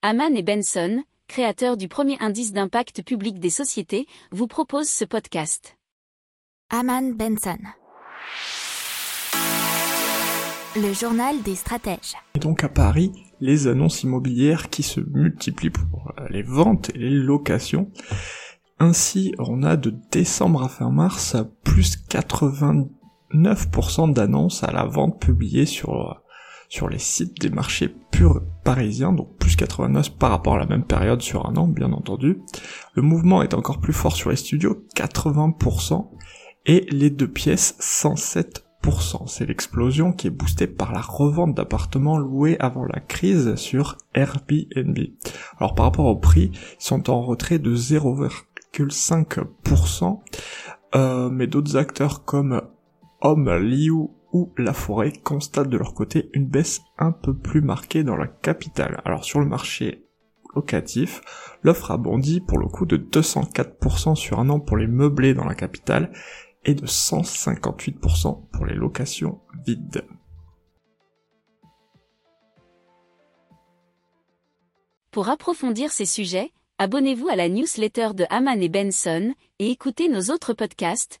Haman et Benson, créateurs du premier indice d'impact public des sociétés, vous proposent ce podcast. Haman Benson. Le journal des stratèges. Et donc à Paris, les annonces immobilières qui se multiplient pour euh, les ventes et les locations. Ainsi, on a de décembre à fin mars plus 89% d'annonces à la vente publiées sur sur les sites des marchés purs parisiens, donc 89 par rapport à la même période sur un an, bien entendu. Le mouvement est encore plus fort sur les studios, 80%, et les deux pièces, 107%. C'est l'explosion qui est boostée par la revente d'appartements loués avant la crise sur Airbnb. Alors par rapport au prix, ils sont en retrait de 0,5%, euh, mais d'autres acteurs comme Home Liu ou La Forêt constatent de leur côté une baisse un peu plus marquée dans la capitale. Alors sur le marché locatif, l'offre a bondi pour le coup de 204% sur un an pour les meublés dans la capitale et de 158% pour les locations vides. Pour approfondir ces sujets, abonnez-vous à la newsletter de Haman et Benson et écoutez nos autres podcasts